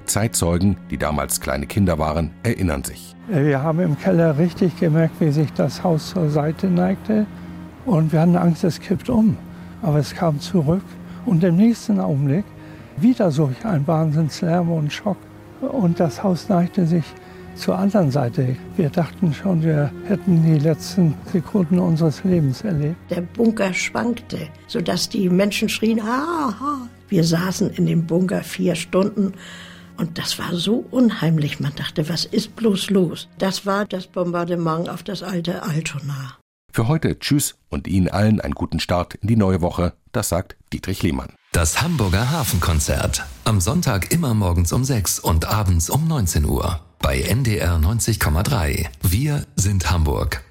Speaker 2: Zeitzeugen, die damals kleine Kinder waren, erinnern sich.
Speaker 1: Wir haben im Keller richtig gemerkt, wie sich das Haus zur Seite neigte. Und wir hatten Angst, es kippt um. Aber es kam zurück. Und im nächsten Augenblick wieder solch ein Wahnsinnslärm und Schock. Und das Haus neigte sich zur anderen Seite. Wir dachten schon, wir hätten die letzten Sekunden unseres Lebens erlebt.
Speaker 4: Der Bunker schwankte, sodass die Menschen schrien, ha, ha. Wir saßen in dem Bunker vier Stunden und das war so unheimlich. Man dachte, was ist bloß los? Das war das Bombardement auf das alte Altona.
Speaker 2: Für heute Tschüss und Ihnen allen einen guten Start in die neue Woche. Das sagt Dietrich Lehmann.
Speaker 5: Das Hamburger Hafenkonzert. Am Sonntag immer morgens um 6 und abends um 19 Uhr. Bei NDR 90,3. Wir sind Hamburg.